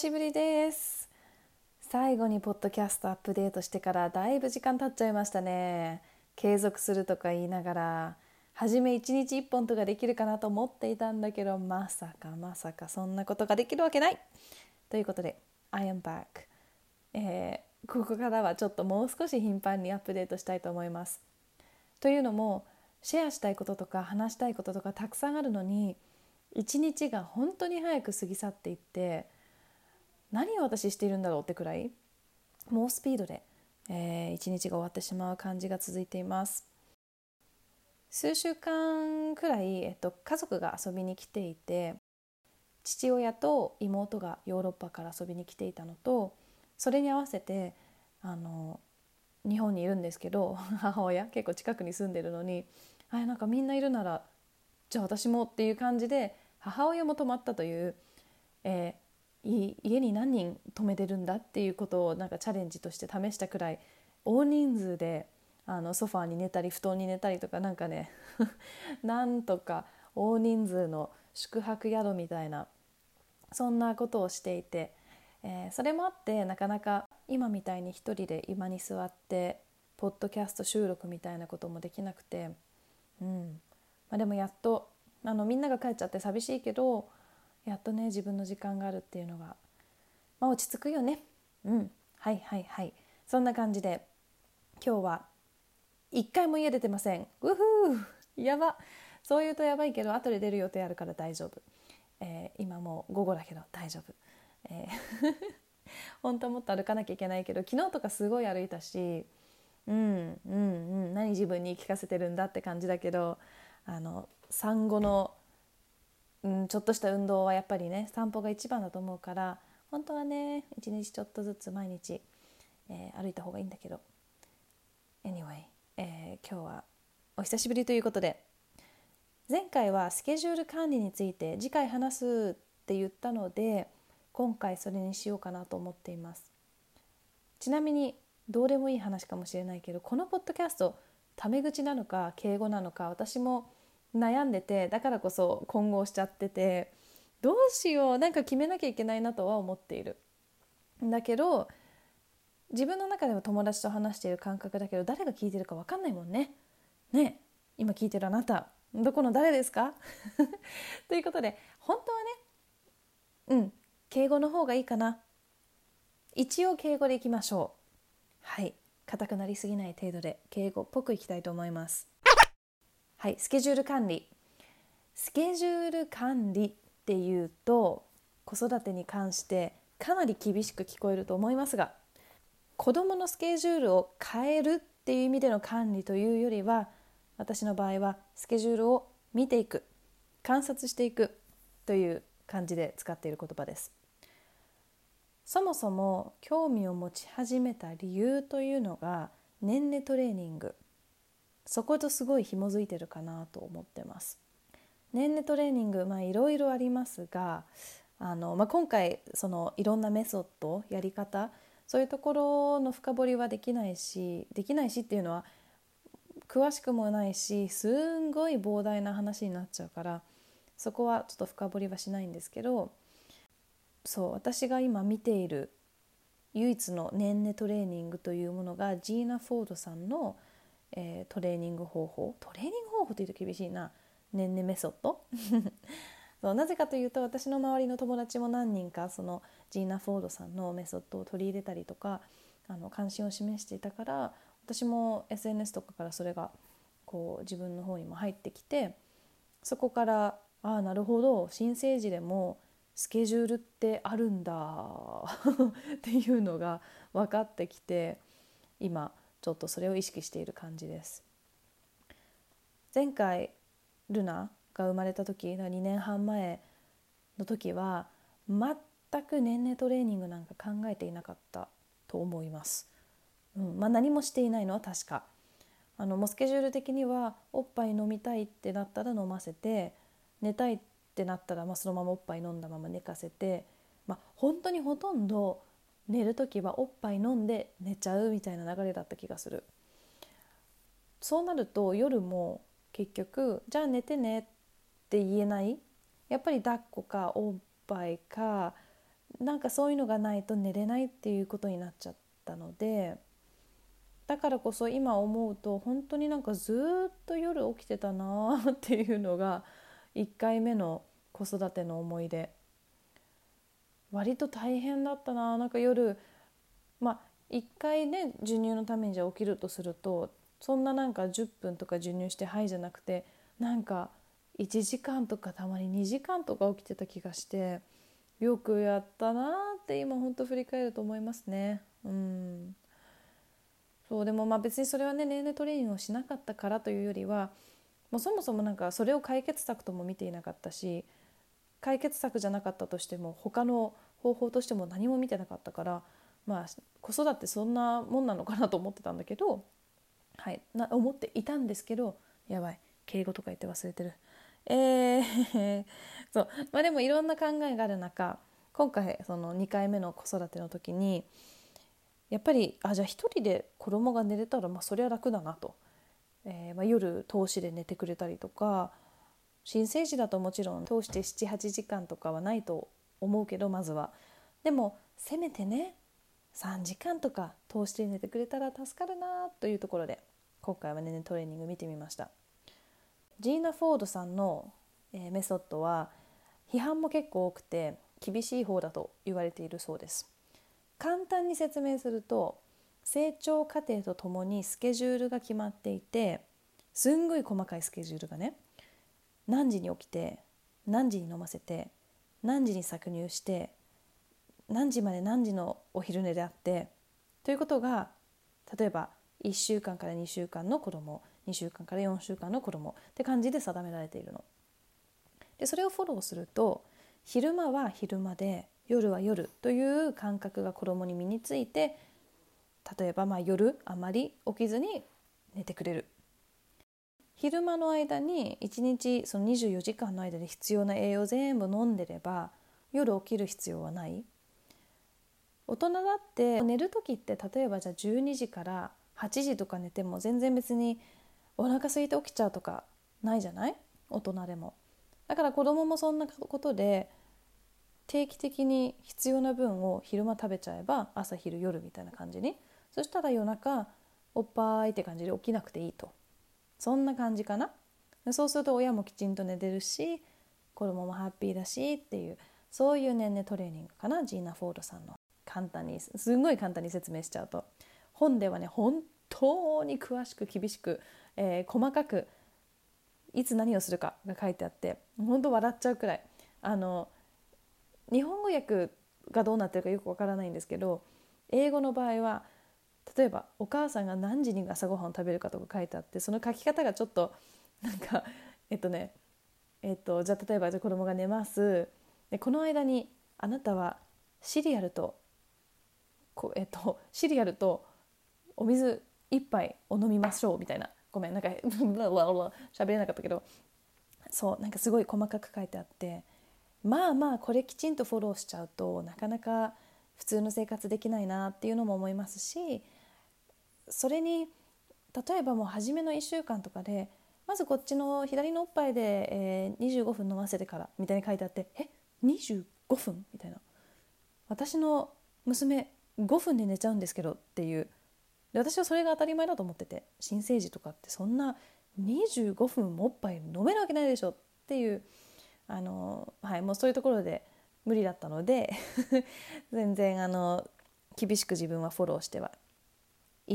しぶりです。最後にポッドキャストアップデートしてからだいぶ時間経っちゃいましたね。継続するとか言いながら初め1日1本とかできるかなと思っていたんだけどまさかまさかそんなことができるわけない。ということで I am back、えー、ここからはちょっともう少し頻繁にアップデートしたいと思います。というのもシェアしたいこととか話したいこととかたくさんあるのに一日が本当に早く過ぎ去っていって何を私しているんだろうってくらい猛スピードで、えー、一日が終わってしまう感じが続いています。数週間くらい、えっと、家族が遊びに来ていて父親と妹がヨーロッパから遊びに来ていたのとそれに合わせてあの日本にいるんですけど 母親結構近くに住んでるのにあなんかみんないるならじゃあ私もっていう感じで母親も泊まったという、え、家に何人泊めてるんだっていうことをなんかチャレンジとして試したくらい大人数であのソファーに寝たり布団に寝たりとかなんかね なんとか大人数の宿泊宿みたいなそんなことをしていて、えー、それもあってなかなか今みたいに一人で今に座ってポッドキャスト収録みたいなこともできなくて、うん。まあ、でもやっとあのみんなが帰っちゃって寂しいけどやっとね自分の時間があるっていうのが、まあ、落ち着くよね。うん。はいはいはい。そんな感じで今日は一回も家出てません。うふー。やば。そう言うとやばいけど後で出る予定あるから大丈夫、えー、今もう午後だけど大丈夫、えー 本当はもっと歩かなきゃいけないけど昨日とかすごい歩いたしうんうんうん。何自分に聞かせてるんだって感じだけどあの産後の、うん、ちょっとした運動はやっぱりね散歩が一番だと思うから本当はね一日ちょっとずつ毎日、えー、歩いた方がいいんだけど。Anyway、えー、今日はお久しぶりということで前回はスケジュール管理について次回話すって言ったので今回それにしようかなと思っています。ちなみにどうでもいい話かもしれないけどこのポッドキャストタメ口なのか敬語なのか私も悩んでてだからこそ混合しちゃっててどうしようなんか決めなきゃいけないなとは思っている。だけど自分の中では友達と話している感覚だけど誰が聞いてるか分かんないもんね。ね今聞いてるあなた。どこの誰ですか？ということで本当はねうん敬語の方がいいかな。一応敬語でいきましょう。はい。硬くなりすぎない程度で敬語っぽくいきたいと思います。はいスケジュール管理。スケジュール管理っていうと子育てに関してかなり厳しく聞こえると思いますが子どものスケジュールを変えるっていう意味での管理というよりは私の場合はスケジュールを見ていく観察していくという感じで使っている言葉です。そもそも興味を持ち始めた理由というのが年齢トレーニング。そことすごい紐づいてるかなと思ってます。年齢トレーニングまあいろいろありますがあの、まあ、今回そのいろんなメソッドやり方そういうところの深掘りはできないしできないしっていうのは詳しくもないしすんごい膨大な話になっちゃうからそこはちょっと深掘りはしないんですけどそう私が今見ている唯一の年齢トレーニングというものがジーナ・フォードさんの、えー、トレーニング方法。トレーニング方法というと厳しいな。年齢メソッド。そうなぜかというと私の周りの友達も何人かそのジーナ・フォードさんのメソッドを取り入れたりとかあの関心を示していたから私も SNS とかからそれがこう自分の方にも入ってきてそこからああなるほど新生児でもスケジュールってあるんだ。っていうのが分かってきて今ちょっとそれを意識している感じです。前回ルナが生まれた時2年半前の時は全く年齢トレーニングなんか考えていなかったと思います。うんまあ、何もしていないのは確かあのもうスケジュール的にはおっぱい飲みたいってなったら飲ませて寝たいっってなったら、まあ、そのままおっぱい飲んだまま寝かせて、まあ、本当にほとんど寝る時はおっぱい飲んで寝ちゃうみたいな流れだった気がする。そうなると夜も結局じゃあ寝てねって言えない？やっぱり抱っこかおっぱいかなんかそういうのがないと寝れないっていうことになっちゃったのでだからこそ今思うと本当になんかずっと夜起きてたなっていうのが1回目の子育ての思い出割と大変だったななんか夜まあ1回ね授乳のためにじゃ起きるとするとそんななんか10分とか授乳して「はい」じゃなくてなんか1時間とかたまに2時間とか起きてた気がしてよくやったなって今ほんと振り返ると思いますね。うんそうでもまあ別にそれはね年齢トレーニングをしなかったからというよりはもうそもそもなんかそれを解決策とも見ていなかったし解決策じゃなかったとしても他の方法としても何も見てなかったからまあ子育てそんなもんなのかなと思ってたんだけどはいな思っていたんですけどやばい敬語とか言って忘れてる。えー そうまあ、でもいろんな考えがある中今回その2回目の子育ての時にやっぱりあじゃあ1人で子供が寝れたら、まあ、そりゃ楽だなと、えーまあ、夜通しで寝てくれたりとか新生児だともちろん通して78時間とかはないと思うけどまずは。でもせめてね3時間とか通して寝てくれたら助かるなというところで今回はねトレーニング見てみました。ジーナ・フォードさんの、えー、メソッドは批判も結構多くて厳しい方だと言われているそうです。簡単に説明すると成長過程とともにスケジュールが決まっていてすんごい細かいスケジュールがね何時に起きて何時に飲ませて何時に搾乳して何時まで何時のお昼寝であってということが例えば1週間から2週間の子供2週間から4週間の子供って感じで定められているの。でそれをフォローすると昼間は昼間で夜は夜という感覚が子供に身について例えばま夜あまり起きずに寝てくれる昼間の間に1日その24時間の間で必要な栄養全部飲んでれば夜起きる必要はない。大人だって寝る時って例えばじゃあ12時から8時とか寝ても全然別にお腹空いて起きちゃうとかないじゃない？大人でも。だから子供もそんなことで定期的に必要な分を昼間食べちゃえば朝昼夜みたいな感じに。そしたら夜中おっぱいって感じで起きなくていいと。そんな感じかな。そうすると親もきちんと寝てるし子供もハッピーだしっていうそういう年齢トレーニングかな。ジーナ・フォードさんの簡単にすんごい簡単に説明しちゃうと。本ではね本当に詳しく厳しく、えー、細かくいつ何をするかが書いてあって本当笑っちゃうくらい。あの日本語訳がどうなってるかよくわからないんですけど英語の場合は例えばお母さんが何時に朝ごはんを食べるかとか書いてあってその書き方がちょっとなんかえっとね えっとじゃあ例えばじゃ子供が寝ます。でこの間にあなたはシリアルとこえっとシリアルとお水一杯を飲みましょうみたいな。ごめんなんか 喋れなかったけど。そうなんかすごい細かく書いてあって。まあまあこれきちんとフォローしちゃうとなかなか普通の生活できないなっていうのも思いますしそれに例えばもう初めの1週間とかでまずこっちの左のおっぱいで、えー、25分飲ませてからみたいに書いてあってえ25分みたいな。私の娘5分で寝ちゃうんですけどっていう。で私はそれが当たり前だと思ってて新生児とかってそんな25分もおっぱい飲めるわけないでしょっていうあの、はい、もうそういうところで無理だったので 全然あの厳しく自分はフォローしては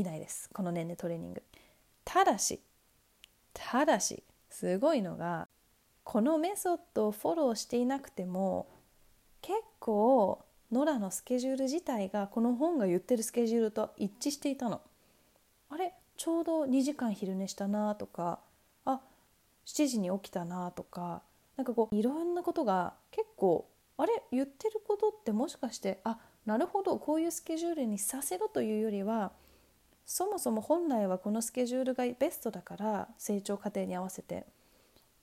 いないですこの年齢トレーニングただしただしすごいのがこのメソッドをフォローしていなくても結構ノラのスケジュール自体がこの本が言ってるスケジュールと一致していたの。あれちょうど2時間昼寝したなとかあ7時に起きたなとかなんかこういろんなことが結構あれ言ってることってもしかしてあなるほどこういうスケジュールにさせろというよりはそもそも本来はこのスケジュールがベストだから成長過程に合わせて。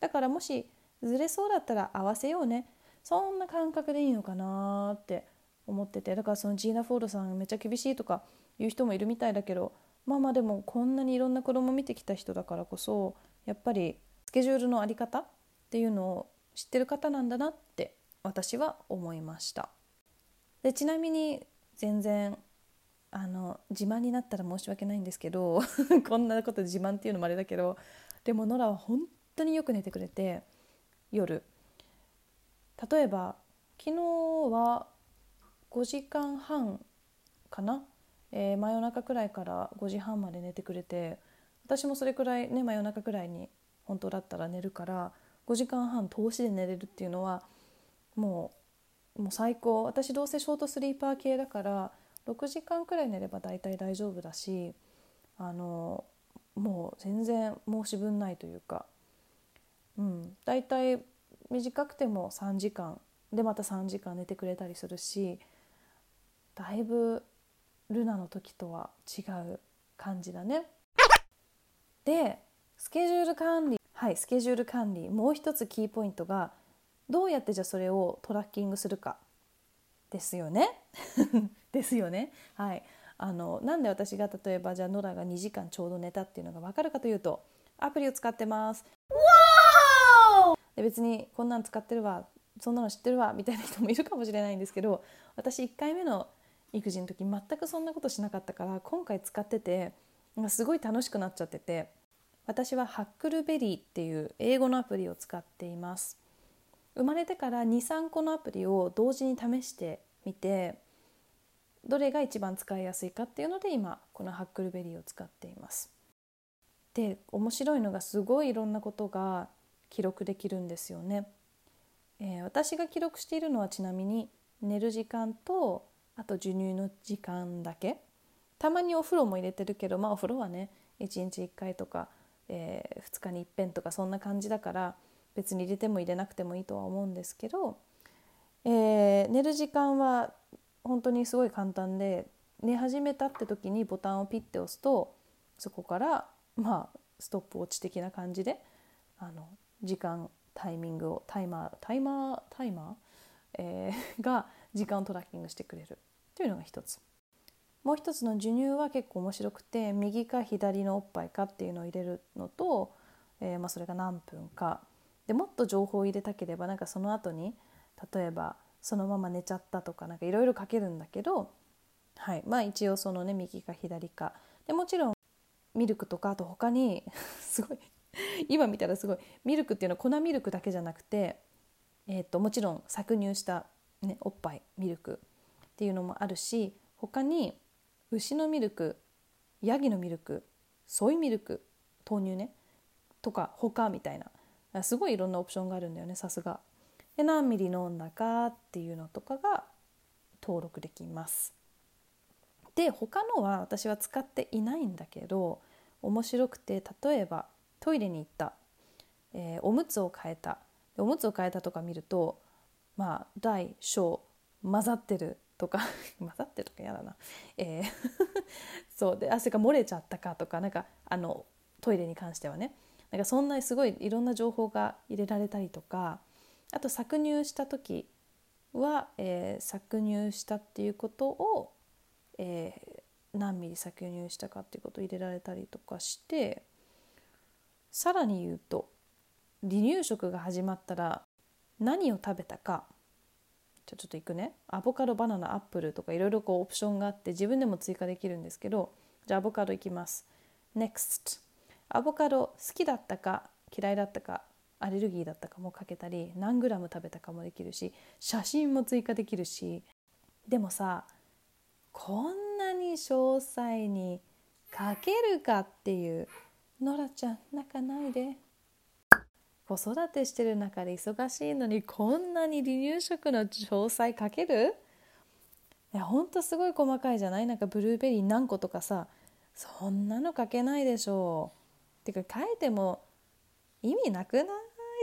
だからもしずれそうだったら合わせようね。そんな感覚でいいのかなって思ってて。だからそのジーナ・フォードさんめっちゃ厳しいとか言う人もいるみたいだけどまあまあでもこんなにいろんな子供見てきた人だからこそやっぱりスケジュールの在り方っていうのを知ってる方なんだなって私は思いました。でちなみに全然あの自慢になったら申し訳ないんですけど こんなこと自慢っていうのもあれだけどでもノラは本当によく寝てくれて夜。例えば昨日は5時間半かな、えー、真夜中くらいから5時半まで寝てくれて私もそれくらいね真夜中くらいに本当だったら寝るから5時間半通しで寝れるっていうのはもうもう最高。私どうせショートスリーパー系だから6時間くらい寝れば大体大丈夫だしあのもう全然申し分ないというか、うん、大体短くても3時間でまた3時間寝てくれたりするしだいぶルナの時とは違う感じだね。でスケジュール管理はいスケジュール管理もう一つキーポイントがどうやってじゃあそれをトラッキングするかですよね。ですよね。はい。あのなんで私が例えばじゃあノラが2時間ちょうど寝たっていうのが分かるかというとアプリを使ってます。で別にこんなん使ってるわそんなの知ってるわみたいな人もいるかもしれないんですけど私1回目の育児の時全くそんなことしなかったから今回使っててすごい楽しくなっちゃってて私はハックルベリーっていう英語のアプリを使っています生まれてから23個のアプリを同時に試してみてどれが一番使いやすいかっていうので今このハックルベリーを使っています。で面白いのがすごいいろんなことが記録できるんですよね。えー、私が記録しているのはちなみに寝る時間とあと授乳の時間だけたまにお風呂も入れてるけどまあお風呂はね1日1回とか、えー、2日にいっぺんとかそんな感じだから別に入れても入れなくてもいいとは思うんですけど、えー、寝る時間は本当にすごい簡単で寝始めたって時にボタンをピッて押すとそこからまあストップウォッチ的な感じであの時間タイミングをタイマータイマータイマー、えー、が時間をトラッキングしてくれる。というのが一つ。もう一つの授乳は結構面白くて右か左のおっぱいかっていうのを入れるのと、えー、まあ、それが何分か。でもっと情報を入れたければなんかその後に例えばそのまま寝ちゃったとかなんかいろいろ書けるんだけど、はい、まあ一応そのね右か左か。でもちろんミルクとかあと他に すごい今見たらすごいミルクっていうのは粉ミルクだけじゃなくて、えー、ともちろん搾乳した、ね、おっぱいミルクっていうのもあるし他に牛のミルクヤギのミルクソイミルク豆乳ねとか他みたいなすごいいろんなオプションがあるんだよねさすが。で何ミリ飲んだかっていうのとかが登録できます。で他のは私は使っていないんだけど面白くて例えばトイレに行った、えー、おむつを変えた。おむつを変えたとか見るとまあ大小混ざってるとか 混ざってるとか嫌だな、えー そう。で汗が漏れちゃったかとかなんかあのトイレに関してはね。なんかそんなすごいいろんな情報が入れられたりとかあと搾乳した時は、えー、搾乳したっていうことを、えー、何ミリ搾乳したかっていうことを入れられたりとかしてさらに言うと離乳食が始まったら何を食べたかじゃちょっといくね。アボカドバナナアップルとかいろいろこうオプションがあって自分でも追加できるんですけどじゃあアボカドいきます。NEXT アボカド好きだったか嫌いだったかアレルギーだったかも書けたり何グラム食べたかもできるし写真も追加できるしでもさこんなに詳細に書けるかっていうノラちゃん泣かないで。子育てしてる中で忙しいのにこんなに離乳食の詳細書ける？いやほんとすごい細かいじゃない？なんかブルーベリー何個とかさそんなの書けないでしょう。てか書いても意味なくない？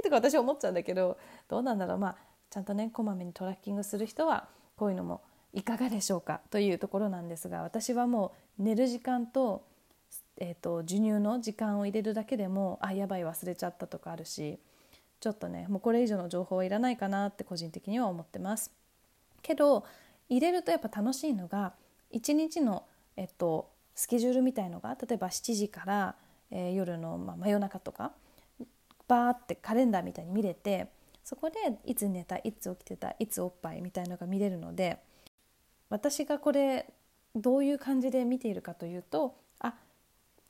とか私は思っちゃうんだけどどうなんだろうまあちゃんとねこまめにトラッキングする人はこういうのもいかがでしょうかというところなんですが私はもう寝る時間と,、えーと、授乳の時間を入れるだけでもあやばい忘れちゃったとかあるしちょっとねもうこれ以上の情報はいらないかなって個人的には思ってます。けど入れるとやっぱ楽しいのが一日の、えっと、スケジュールみたいのが例えば7時から、えー、夜の、まあ、真夜中とかバーってカレンダーみたいに見れてそこでいつ寝たいつ起きてたいつおっぱいみたいのが見れるので私がこれどういう感じで見ているかというとあ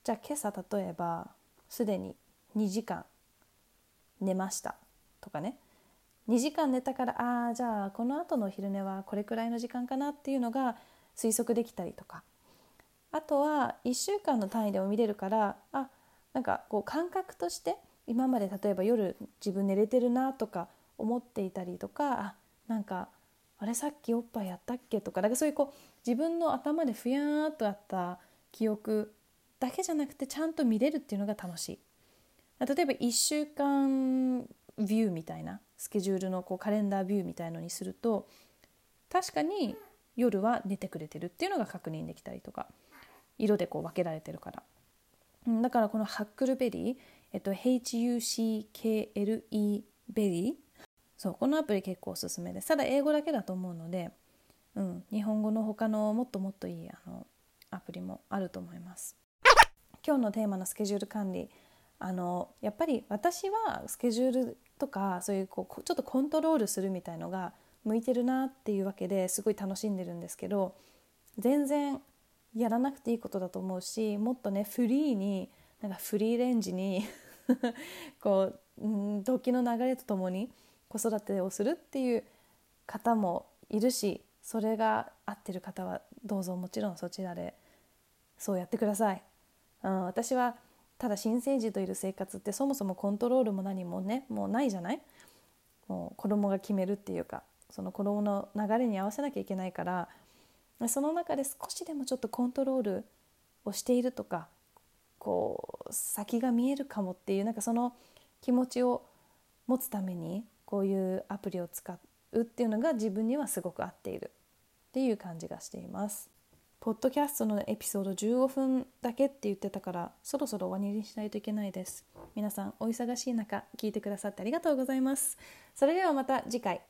じゃあ今朝例えばすでに2時間寝ました。とかね。2時間寝たからああじゃあこの後の昼寝はこれくらいの時間かなっていうのが推測できたりとか。あとは1週間の単位でも見れるからあなんかこう感覚として今まで例えば夜自分寝れてるなとか思っていたりとかあなんかあれさっきおっぱいやったっけとかなんかそういうこう自分の頭でふやーっとあった記憶だけじゃなくてちゃんと見れるっていうのが楽しい。例えば1週間ビューみたいなスケジュールのこうカレンダービューみたいのにすると確かに夜は寝てくれてるっていうのが確認できたりとか色でこう分けられてるから。だからこのハックルベリー、えっと、HUCKLE ベリーそうこのアプリ結構おすすめで。すただ英語だけだと思うので、うん、日本語の他のもっともっといいあのアプリもあると思います。今日のテーマのスケジュール管理。あのやっぱり私はスケジュールとかそういうこうちょっとコントロールするみたいのが向いてるなっていうわけですごい楽しんでるんですけど全然やらなくていいことだと思うしもっとねフリーになんかフリーレンジに こう、うん、時の流れとともに子育てをするっていう方もいるしそれが合ってる方はどうぞもちろんそちらでそうやってください。うん、私はただ新生児といる生活ってそもそもコントロールも何もねもうないじゃない？もう子供が決めるっていうかその子供の流れに合わせなきゃいけないからその中で少しでもちょっとコントロールをしているとかこう先が見えるかもっていうなんかその気持ちを持つためにこういうアプリを使うっていうのが自分にはすごく合っているっていう感じがしています。ポッドキャストのエピソード15分だけって言ってたからそろそろ終わりにしないといけないです。皆さんお忙しい中聞いてくださってありがとうございます。それではまた次回。